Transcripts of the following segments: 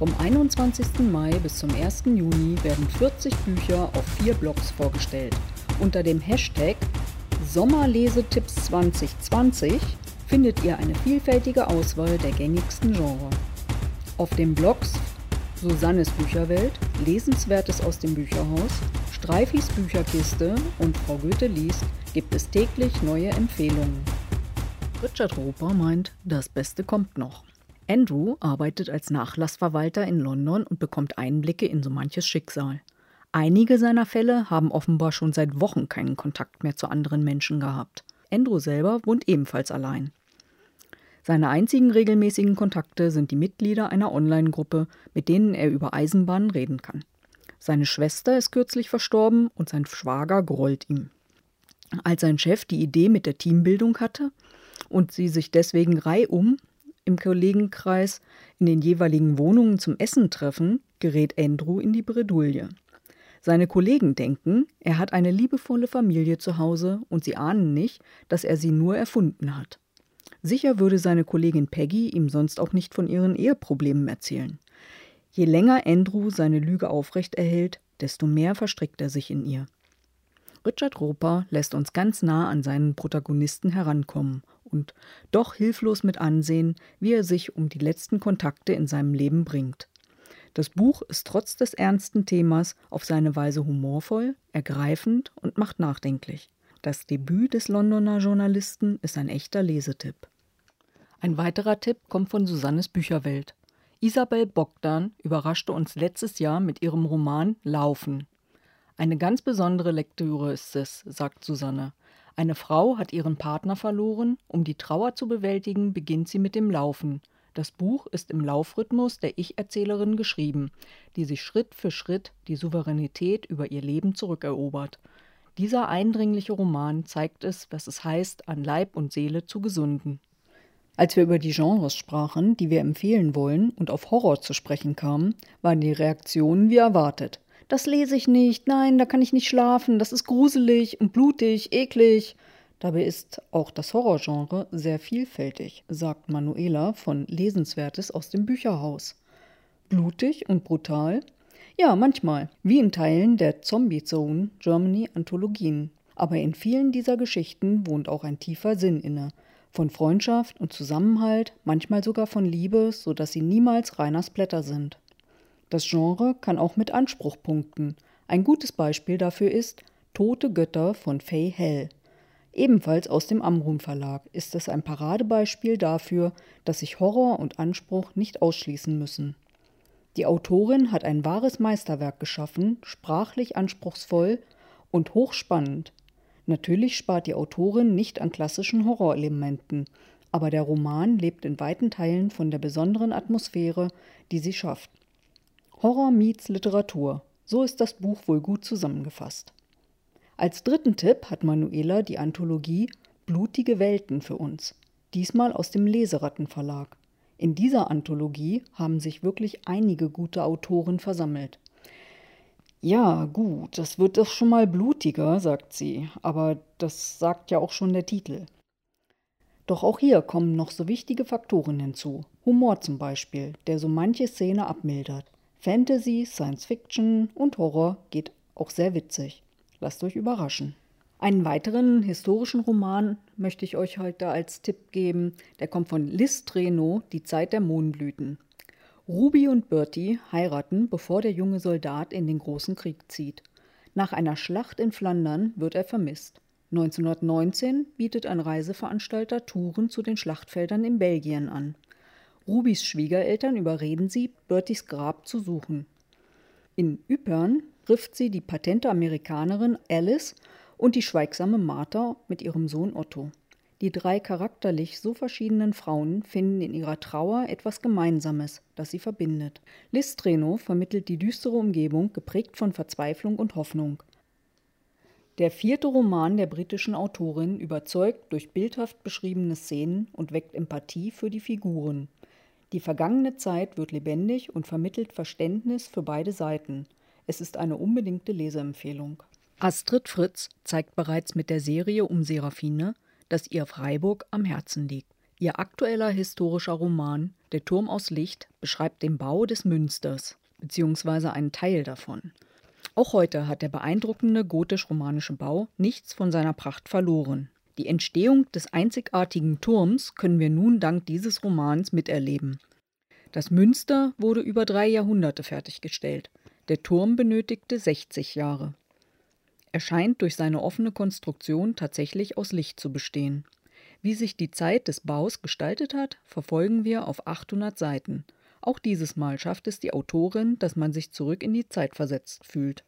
Vom 21. Mai bis zum 1. Juni werden 40 Bücher auf vier Blogs vorgestellt. Unter dem Hashtag Sommerlesetipps 2020 findet ihr eine vielfältige Auswahl der gängigsten Genres. Auf den Blogs Susannes Bücherwelt, Lesenswertes aus dem Bücherhaus, Streifis Bücherkiste und Frau Goethe liest gibt es täglich neue Empfehlungen. Richard Roper meint, das Beste kommt noch. Andrew arbeitet als Nachlassverwalter in London und bekommt Einblicke in so manches Schicksal. Einige seiner Fälle haben offenbar schon seit Wochen keinen Kontakt mehr zu anderen Menschen gehabt. Andrew selber wohnt ebenfalls allein. Seine einzigen regelmäßigen Kontakte sind die Mitglieder einer Online-Gruppe, mit denen er über Eisenbahnen reden kann. Seine Schwester ist kürzlich verstorben und sein Schwager grollt ihm. Als sein Chef die Idee mit der Teambildung hatte und sie sich deswegen reihum im Kollegenkreis in den jeweiligen Wohnungen zum Essen treffen, gerät Andrew in die Bredouille. Seine Kollegen denken, er hat eine liebevolle Familie zu Hause und sie ahnen nicht, dass er sie nur erfunden hat. Sicher würde seine Kollegin Peggy ihm sonst auch nicht von ihren Eheproblemen erzählen. Je länger Andrew seine Lüge aufrecht erhält, desto mehr verstrickt er sich in ihr. Richard Roper lässt uns ganz nah an seinen Protagonisten herankommen und doch hilflos mit ansehen, wie er sich um die letzten Kontakte in seinem Leben bringt. Das Buch ist trotz des ernsten Themas auf seine Weise humorvoll, ergreifend und macht nachdenklich. Das Debüt des Londoner Journalisten ist ein echter Lesetipp. Ein weiterer Tipp kommt von Susannes Bücherwelt. Isabel Bogdan überraschte uns letztes Jahr mit ihrem Roman Laufen. Eine ganz besondere Lektüre ist es, sagt Susanne. Eine Frau hat ihren Partner verloren, um die Trauer zu bewältigen, beginnt sie mit dem Laufen. Das Buch ist im Laufrhythmus der Ich-Erzählerin geschrieben, die sich Schritt für Schritt die Souveränität über ihr Leben zurückerobert. Dieser eindringliche Roman zeigt es, was es heißt, an Leib und Seele zu gesunden. Als wir über die Genres sprachen, die wir empfehlen wollen und auf Horror zu sprechen kamen, waren die Reaktionen wie erwartet. Das lese ich nicht, nein, da kann ich nicht schlafen, das ist gruselig und blutig, eklig. Dabei ist auch das Horrorgenre sehr vielfältig, sagt Manuela von Lesenswertes aus dem Bücherhaus. Blutig und brutal? Ja, manchmal, wie in Teilen der Zombie Zone Germany Anthologien. Aber in vielen dieser Geschichten wohnt auch ein tiefer Sinn inne, von Freundschaft und Zusammenhalt, manchmal sogar von Liebe, so dass sie niemals reiner Splatter sind. Das Genre kann auch mit Anspruch punkten. Ein gutes Beispiel dafür ist Tote Götter von Fay Hell. Ebenfalls aus dem Amrum Verlag ist es ein Paradebeispiel dafür, dass sich Horror und Anspruch nicht ausschließen müssen. Die Autorin hat ein wahres Meisterwerk geschaffen, sprachlich anspruchsvoll und hochspannend, Natürlich spart die Autorin nicht an klassischen Horrorelementen, aber der Roman lebt in weiten Teilen von der besonderen Atmosphäre, die sie schafft. Horror meets Literatur, so ist das Buch wohl gut zusammengefasst. Als dritten Tipp hat Manuela die Anthologie Blutige Welten für uns, diesmal aus dem Leserattenverlag. In dieser Anthologie haben sich wirklich einige gute Autoren versammelt. Ja, gut, das wird doch schon mal blutiger, sagt sie, aber das sagt ja auch schon der Titel. Doch auch hier kommen noch so wichtige Faktoren hinzu. Humor zum Beispiel, der so manche Szene abmildert. Fantasy, Science Fiction und Horror geht auch sehr witzig. Lasst euch überraschen. Einen weiteren historischen Roman möchte ich euch heute als Tipp geben. Der kommt von Liz Treno, Die Zeit der Mohnblüten. Ruby und Bertie heiraten, bevor der junge Soldat in den großen Krieg zieht. Nach einer Schlacht in Flandern wird er vermisst. 1919 bietet ein Reiseveranstalter Touren zu den Schlachtfeldern in Belgien an. Rubys Schwiegereltern überreden sie, Berties Grab zu suchen. In Ypern trifft sie die patente Amerikanerin Alice und die schweigsame Martha mit ihrem Sohn Otto. Die drei charakterlich so verschiedenen Frauen finden in ihrer Trauer etwas Gemeinsames, das sie verbindet. Liz Treno vermittelt die düstere Umgebung, geprägt von Verzweiflung und Hoffnung. Der vierte Roman der britischen Autorin überzeugt durch bildhaft beschriebene Szenen und weckt Empathie für die Figuren. Die vergangene Zeit wird lebendig und vermittelt Verständnis für beide Seiten. Es ist eine unbedingte Leseempfehlung. Astrid Fritz zeigt bereits mit der Serie um Serafine, das ihr Freiburg am Herzen liegt. Ihr aktueller historischer Roman Der Turm aus Licht beschreibt den Bau des Münsters, beziehungsweise einen Teil davon. Auch heute hat der beeindruckende gotisch-romanische Bau nichts von seiner Pracht verloren. Die Entstehung des einzigartigen Turms können wir nun dank dieses Romans miterleben. Das Münster wurde über drei Jahrhunderte fertiggestellt. Der Turm benötigte 60 Jahre. Er scheint durch seine offene Konstruktion tatsächlich aus Licht zu bestehen. Wie sich die Zeit des Baus gestaltet hat, verfolgen wir auf 800 Seiten. Auch dieses Mal schafft es die Autorin, dass man sich zurück in die Zeit versetzt fühlt.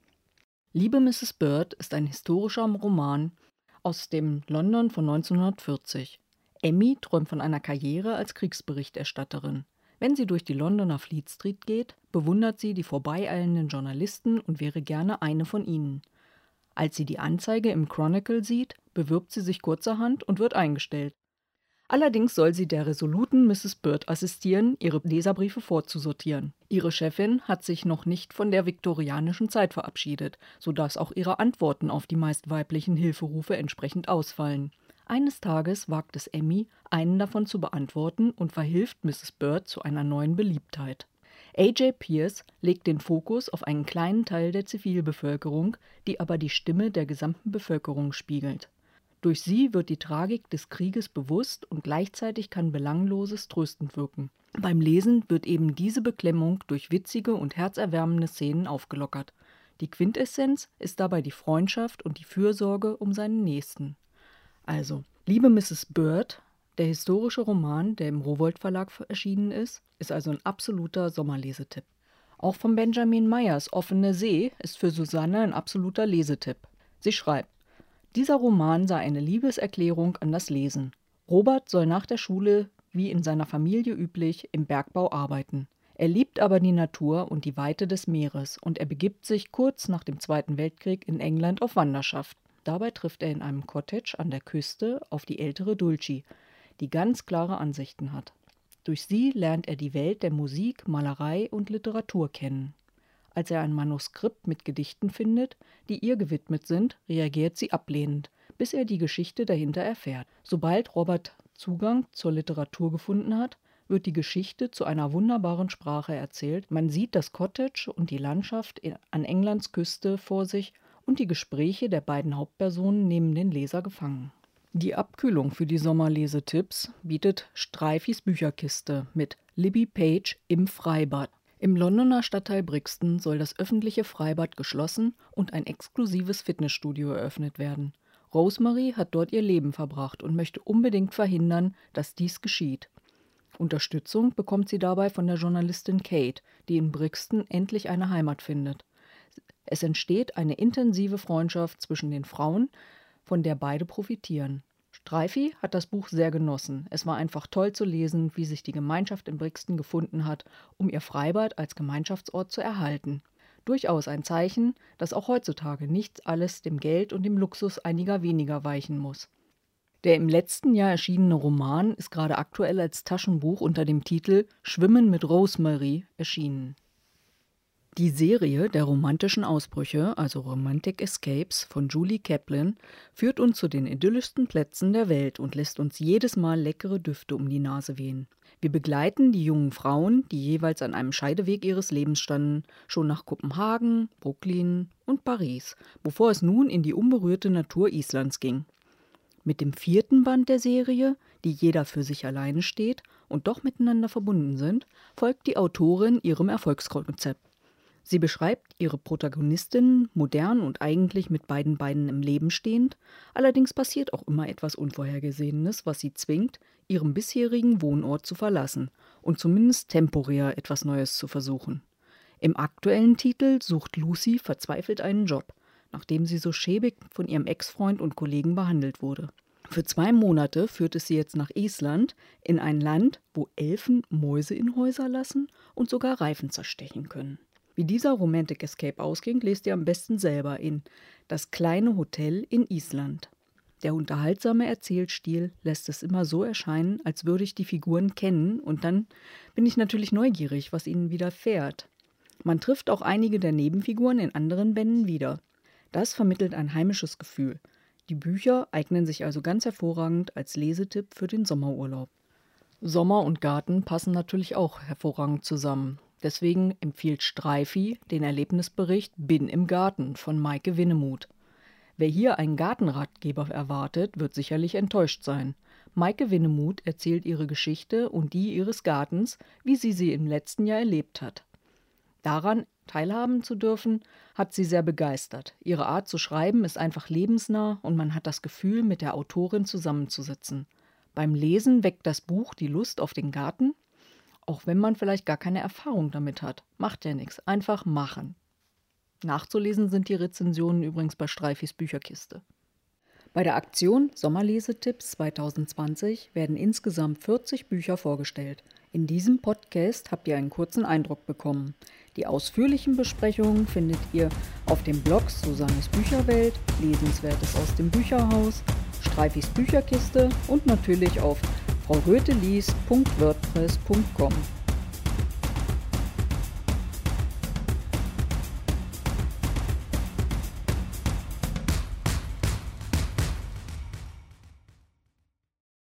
Liebe Mrs. Bird ist ein historischer Roman aus dem London von 1940. Emmy träumt von einer Karriere als Kriegsberichterstatterin. Wenn sie durch die Londoner Fleet Street geht, bewundert sie die vorbeieilenden Journalisten und wäre gerne eine von ihnen. Als sie die Anzeige im Chronicle sieht, bewirbt sie sich kurzerhand und wird eingestellt. Allerdings soll sie der resoluten Mrs. Bird assistieren, ihre Leserbriefe vorzusortieren. Ihre Chefin hat sich noch nicht von der viktorianischen Zeit verabschiedet, sodass auch ihre Antworten auf die meist weiblichen Hilferufe entsprechend ausfallen. Eines Tages wagt es Emmy, einen davon zu beantworten und verhilft Mrs. Bird zu einer neuen Beliebtheit. A.J. Pierce legt den Fokus auf einen kleinen Teil der Zivilbevölkerung, die aber die Stimme der gesamten Bevölkerung spiegelt. Durch sie wird die Tragik des Krieges bewusst und gleichzeitig kann Belangloses tröstend wirken. Beim Lesen wird eben diese Beklemmung durch witzige und herzerwärmende Szenen aufgelockert. Die Quintessenz ist dabei die Freundschaft und die Fürsorge um seinen Nächsten. Also, liebe Mrs. Bird, der historische Roman, der im Rowold Verlag erschienen ist, ist also ein absoluter Sommerlesetipp. Auch von Benjamin Meyers Offene See ist für Susanne ein absoluter Lesetipp. Sie schreibt: Dieser Roman sei eine Liebeserklärung an das Lesen. Robert soll nach der Schule, wie in seiner Familie üblich, im Bergbau arbeiten. Er liebt aber die Natur und die Weite des Meeres und er begibt sich kurz nach dem Zweiten Weltkrieg in England auf Wanderschaft. Dabei trifft er in einem Cottage an der Küste auf die ältere Dulcie, die ganz klare Ansichten hat. Durch sie lernt er die Welt der Musik, Malerei und Literatur kennen. Als er ein Manuskript mit Gedichten findet, die ihr gewidmet sind, reagiert sie ablehnend, bis er die Geschichte dahinter erfährt. Sobald Robert Zugang zur Literatur gefunden hat, wird die Geschichte zu einer wunderbaren Sprache erzählt. Man sieht das Cottage und die Landschaft an Englands Küste vor sich und die Gespräche der beiden Hauptpersonen nehmen den Leser gefangen. Die Abkühlung für die Sommerlesetipps bietet Streifis Bücherkiste mit Libby Page im Freibad. Im Londoner Stadtteil Brixton soll das öffentliche Freibad geschlossen und ein exklusives Fitnessstudio eröffnet werden. Rosemary hat dort ihr Leben verbracht und möchte unbedingt verhindern, dass dies geschieht. Unterstützung bekommt sie dabei von der Journalistin Kate, die in Brixton endlich eine Heimat findet. Es entsteht eine intensive Freundschaft zwischen den Frauen, von der beide profitieren. Streifi hat das Buch sehr genossen. Es war einfach toll zu lesen, wie sich die Gemeinschaft in Brixton gefunden hat, um ihr Freibad als Gemeinschaftsort zu erhalten. Durchaus ein Zeichen, dass auch heutzutage nicht alles dem Geld und dem Luxus einiger weniger weichen muss. Der im letzten Jahr erschienene Roman ist gerade aktuell als Taschenbuch unter dem Titel Schwimmen mit Rosemary erschienen. Die Serie der romantischen Ausbrüche, also Romantic Escapes von Julie Kaplan, führt uns zu den idyllischsten Plätzen der Welt und lässt uns jedes Mal leckere Düfte um die Nase wehen. Wir begleiten die jungen Frauen, die jeweils an einem Scheideweg ihres Lebens standen, schon nach Kopenhagen, Brooklyn und Paris, bevor es nun in die unberührte Natur Islands ging. Mit dem vierten Band der Serie, die jeder für sich alleine steht und doch miteinander verbunden sind, folgt die Autorin ihrem Erfolgskonzept. Sie beschreibt ihre Protagonistinnen modern und eigentlich mit beiden Beinen im Leben stehend, allerdings passiert auch immer etwas Unvorhergesehenes, was sie zwingt, ihren bisherigen Wohnort zu verlassen und zumindest temporär etwas Neues zu versuchen. Im aktuellen Titel sucht Lucy verzweifelt einen Job, nachdem sie so schäbig von ihrem Ex-Freund und Kollegen behandelt wurde. Für zwei Monate führt es sie jetzt nach Island, in ein Land, wo Elfen Mäuse in Häuser lassen und sogar Reifen zerstechen können. Wie dieser Romantic Escape ausging, lest ihr am besten selber in Das kleine Hotel in Island. Der unterhaltsame Erzählstil lässt es immer so erscheinen, als würde ich die Figuren kennen, und dann bin ich natürlich neugierig, was ihnen widerfährt. Man trifft auch einige der Nebenfiguren in anderen Bänden wieder. Das vermittelt ein heimisches Gefühl. Die Bücher eignen sich also ganz hervorragend als Lesetipp für den Sommerurlaub. Sommer und Garten passen natürlich auch hervorragend zusammen. Deswegen empfiehlt Streifi den Erlebnisbericht Bin im Garten von Maike Winnemuth. Wer hier einen Gartenratgeber erwartet, wird sicherlich enttäuscht sein. Maike Winnemuth erzählt ihre Geschichte und die ihres Gartens, wie sie sie im letzten Jahr erlebt hat. Daran teilhaben zu dürfen, hat sie sehr begeistert. Ihre Art zu schreiben ist einfach lebensnah und man hat das Gefühl, mit der Autorin zusammenzusitzen. Beim Lesen weckt das Buch die Lust auf den Garten, auch wenn man vielleicht gar keine Erfahrung damit hat. Macht ja nichts, einfach machen. Nachzulesen sind die Rezensionen übrigens bei Streifis Bücherkiste. Bei der Aktion Sommerlesetipps 2020 werden insgesamt 40 Bücher vorgestellt. In diesem Podcast habt ihr einen kurzen Eindruck bekommen. Die ausführlichen Besprechungen findet ihr auf dem Blog Susannes Bücherwelt, Lesenswertes aus dem Bücherhaus, Streifis Bücherkiste und natürlich auf fraurötelies.wordpress.com.